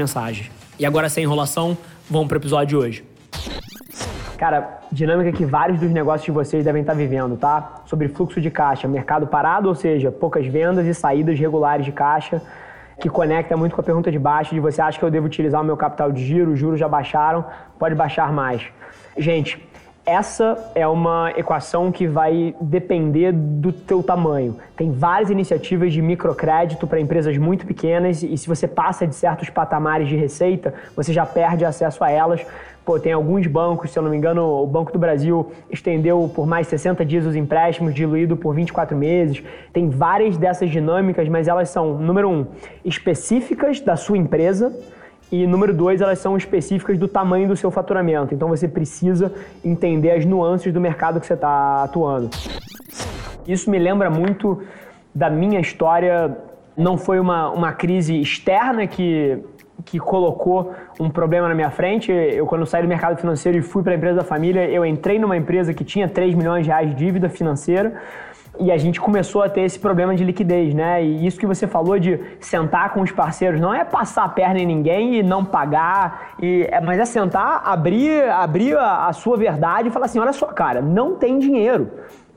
mensagens. E agora, sem enrolação, vamos pro episódio de hoje. Cara, dinâmica que vários dos negócios de vocês devem estar vivendo, tá? Sobre fluxo de caixa, mercado parado, ou seja, poucas vendas e saídas regulares de caixa, que conecta muito com a pergunta de baixo de você acha que eu devo utilizar o meu capital de giro, os juros já baixaram, pode baixar mais. Gente, essa é uma equação que vai depender do teu tamanho. Tem várias iniciativas de microcrédito para empresas muito pequenas e se você passa de certos patamares de receita, você já perde acesso a elas. Pô, tem alguns bancos, se eu não me engano, o Banco do Brasil estendeu por mais 60 dias os empréstimos, diluído por 24 meses. Tem várias dessas dinâmicas, mas elas são, número um, específicas da sua empresa e número dois, elas são específicas do tamanho do seu faturamento. Então você precisa entender as nuances do mercado que você está atuando. Isso me lembra muito da minha história. Não foi uma, uma crise externa que, que colocou um problema na minha frente. Eu, quando saí do mercado financeiro e fui para a empresa da família, eu entrei numa empresa que tinha 3 milhões de reais de dívida financeira e a gente começou a ter esse problema de liquidez, né? E isso que você falou de sentar com os parceiros não é passar a perna em ninguém e não pagar, e, é, mas é sentar, abrir, abrir a, a sua verdade e falar assim: olha só, cara, não tem dinheiro.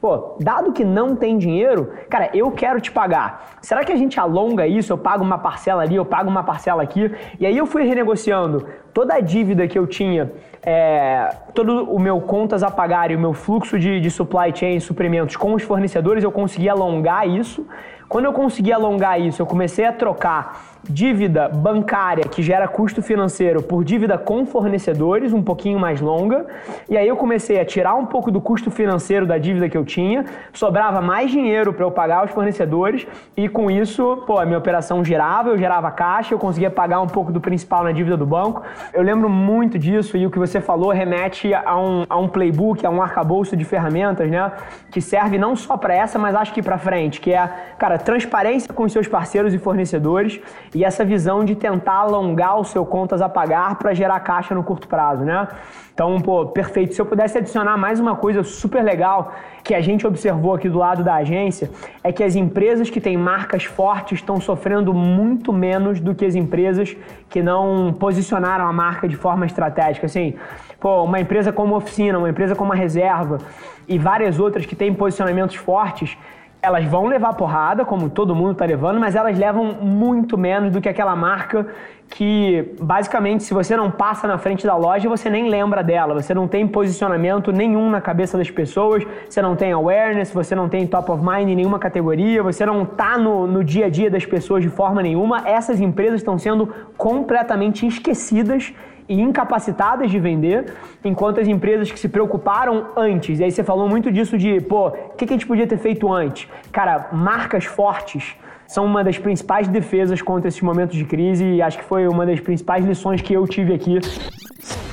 Pô, dado que não tem dinheiro, cara, eu quero te pagar. Será que a gente alonga isso? Eu pago uma parcela ali, eu pago uma parcela aqui. E aí eu fui renegociando toda a dívida que eu tinha, é, todo o meu contas a pagar e o meu fluxo de, de supply chain, suprimentos com os fornecedores, eu consegui alongar isso. Quando eu consegui alongar isso, eu comecei a trocar dívida bancária que gera custo financeiro por dívida com fornecedores, um pouquinho mais longa. E aí eu comecei a tirar um pouco do custo financeiro da dívida que eu tinha, sobrava mais dinheiro para eu pagar os fornecedores e com isso, pô, a minha operação girava, eu gerava caixa, eu conseguia pagar um pouco do principal na dívida do banco. Eu lembro muito disso e o que você falou remete a um, a um playbook, a um arcabouço de ferramentas, né, que serve não só para essa, mas acho que para frente, que é, cara, transparência com os seus parceiros e fornecedores e essa visão de tentar alongar o seu contas a pagar para gerar caixa no curto prazo, né? Então, pô, perfeito. Se eu pudesse adicionar mais uma coisa super legal que a gente observou aqui do lado da agência, é que as empresas que têm marcas fortes estão sofrendo muito menos do que as empresas que não posicionaram a marca de forma estratégica. Assim, pô, uma empresa como Oficina, uma empresa como a Reserva e várias outras que têm posicionamentos fortes, elas vão levar porrada, como todo mundo está levando, mas elas levam muito menos do que aquela marca que, basicamente, se você não passa na frente da loja, você nem lembra dela. Você não tem posicionamento nenhum na cabeça das pessoas, você não tem awareness, você não tem top of mind em nenhuma categoria, você não está no, no dia a dia das pessoas de forma nenhuma. Essas empresas estão sendo completamente esquecidas e incapacitadas de vender, enquanto as empresas que se preocuparam antes, e aí você falou muito disso de, pô, o que, a gente podia ter feito antes? Cara, marcas fortes são uma das principais defesas contra esses momentos de crise e acho que foi uma das principais lições que eu tive aqui.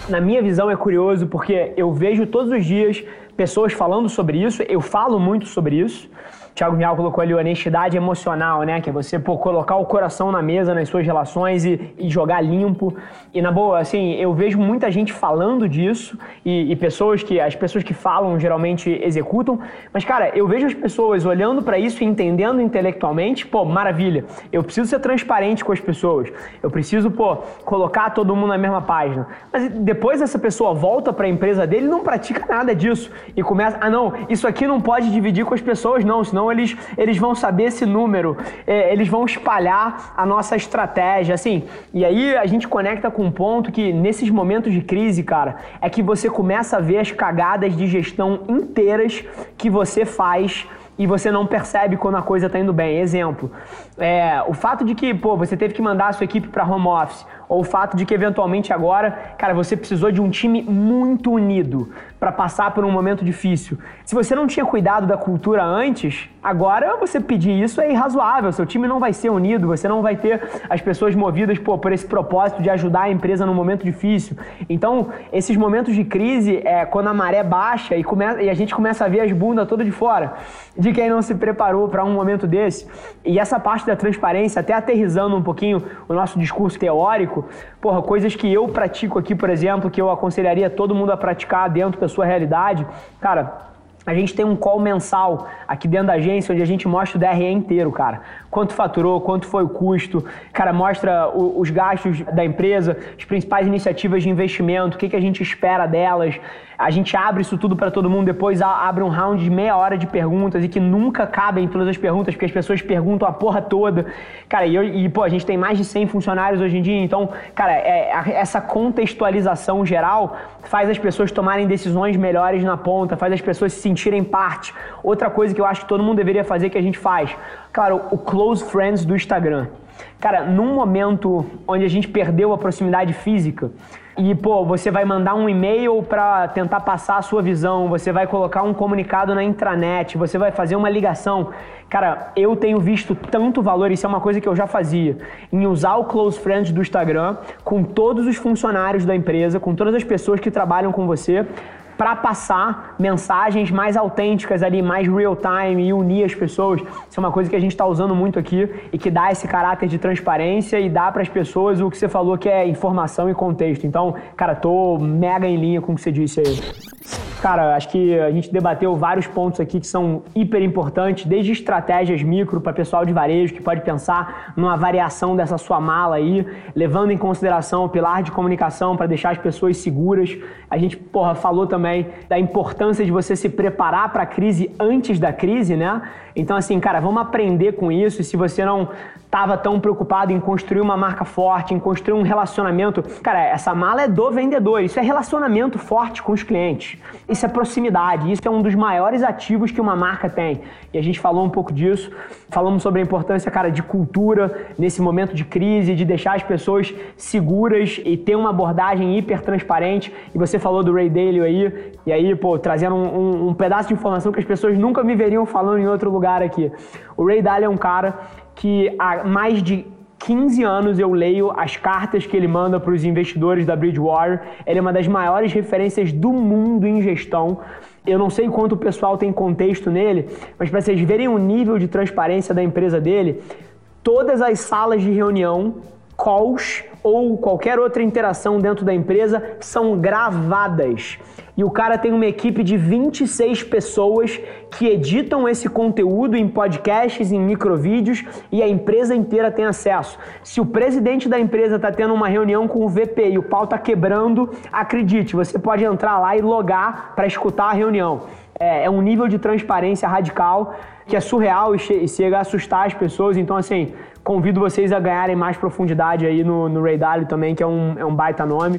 Na minha visão é curioso porque eu vejo todos os dias pessoas falando sobre isso, eu falo muito sobre isso, Thiago Mial colocou ali honestidade emocional, né? Que é você pô, colocar o coração na mesa nas suas relações e, e, jogar limpo. E na boa, assim, eu vejo muita gente falando disso e, e, pessoas que as pessoas que falam geralmente executam. Mas cara, eu vejo as pessoas olhando para isso e entendendo intelectualmente, pô, maravilha. Eu preciso ser transparente com as pessoas. Eu preciso, pô, colocar todo mundo na mesma página. Mas depois essa pessoa volta para a empresa dele não pratica nada disso e começa, ah não, isso aqui não pode dividir com as pessoas não, senão eles, eles vão saber esse número, é, eles vão espalhar a nossa estratégia, assim. E aí a gente conecta com um ponto que nesses momentos de crise, cara, é que você começa a ver as cagadas de gestão inteiras que você faz e você não percebe quando a coisa está indo bem. Exemplo, é, o fato de que pô, você teve que mandar a sua equipe para home office ou o fato de que eventualmente agora, cara, você precisou de um time muito unido para passar por um momento difícil. Se você não tinha cuidado da cultura antes, agora você pedir isso é irrazoável. Seu time não vai ser unido, você não vai ter as pessoas movidas pô, por esse propósito de ajudar a empresa num momento difícil. Então, esses momentos de crise é quando a maré baixa e, e a gente começa a ver as bundas todas de fora de quem não se preparou para um momento desse. E essa parte da transparência, até aterrizando um pouquinho o nosso discurso teórico, porra, coisas que eu pratico aqui, por exemplo, que eu aconselharia todo mundo a praticar dentro da sua realidade, cara, a gente tem um call mensal aqui dentro da agência onde a gente mostra o DRE inteiro, cara. Quanto faturou, quanto foi o custo, cara, mostra o, os gastos da empresa, as principais iniciativas de investimento, o que, que a gente espera delas. A gente abre isso tudo para todo mundo, depois abre um round de meia hora de perguntas e que nunca cabem todas as perguntas, porque as pessoas perguntam a porra toda. Cara, e, e pô, a gente tem mais de 100 funcionários hoje em dia, então, cara, é, essa contextualização geral faz as pessoas tomarem decisões melhores na ponta, faz as pessoas se sentirem parte. Outra coisa que eu acho que todo mundo deveria fazer que a gente faz, claro, o close friends do Instagram. Cara, num momento onde a gente perdeu a proximidade física, e, pô, você vai mandar um e-mail para tentar passar a sua visão, você vai colocar um comunicado na intranet, você vai fazer uma ligação. Cara, eu tenho visto tanto valor, isso é uma coisa que eu já fazia, em usar o Close Friends do Instagram com todos os funcionários da empresa, com todas as pessoas que trabalham com você, para passar mensagens mais autênticas ali, mais real time e unir as pessoas. Isso é uma coisa que a gente está usando muito aqui e que dá esse caráter de transparência e dá para as pessoas o que você falou que é informação e contexto. Então, cara, tô mega em linha com o que você disse aí. Cara, acho que a gente debateu vários pontos aqui que são hiper importantes, desde estratégias micro para pessoal de varejo que pode pensar numa variação dessa sua mala aí, levando em consideração o pilar de comunicação para deixar as pessoas seguras. A gente, porra, falou também da importância de você se preparar para a crise antes da crise, né? Então, assim, cara, vamos aprender com isso. Se você não estava tão preocupado em construir uma marca forte, em construir um relacionamento. Cara, essa mala é do vendedor, isso é relacionamento forte com os clientes. Isso é proximidade, isso é um dos maiores ativos que uma marca tem. E a gente falou um pouco disso, falamos sobre a importância, cara, de cultura nesse momento de crise, de deixar as pessoas seguras e ter uma abordagem hiper transparente. E você falou do Ray Dalio aí, e aí, pô, trazendo um, um, um pedaço de informação que as pessoas nunca me veriam falando em outro lugar aqui. O Ray Dalio é um cara que há mais de 15 anos eu leio as cartas que ele manda para os investidores da Bridgewater. Ele é uma das maiores referências do mundo em gestão. Eu não sei quanto o pessoal tem contexto nele, mas para vocês verem o nível de transparência da empresa dele, todas as salas de reunião, calls ou qualquer outra interação dentro da empresa são gravadas e o cara tem uma equipe de 26 pessoas que editam esse conteúdo em podcasts, em microvídeos e a empresa inteira tem acesso. Se o presidente da empresa está tendo uma reunião com o VP e o pau está quebrando, acredite, você pode entrar lá e logar para escutar a reunião. É, é, um nível de transparência radical que é surreal e, che chega a assustar as pessoas. Então, assim, convido vocês a ganharem mais profundidade aí no, no Ray Dalio também, que é um, é um baita nome.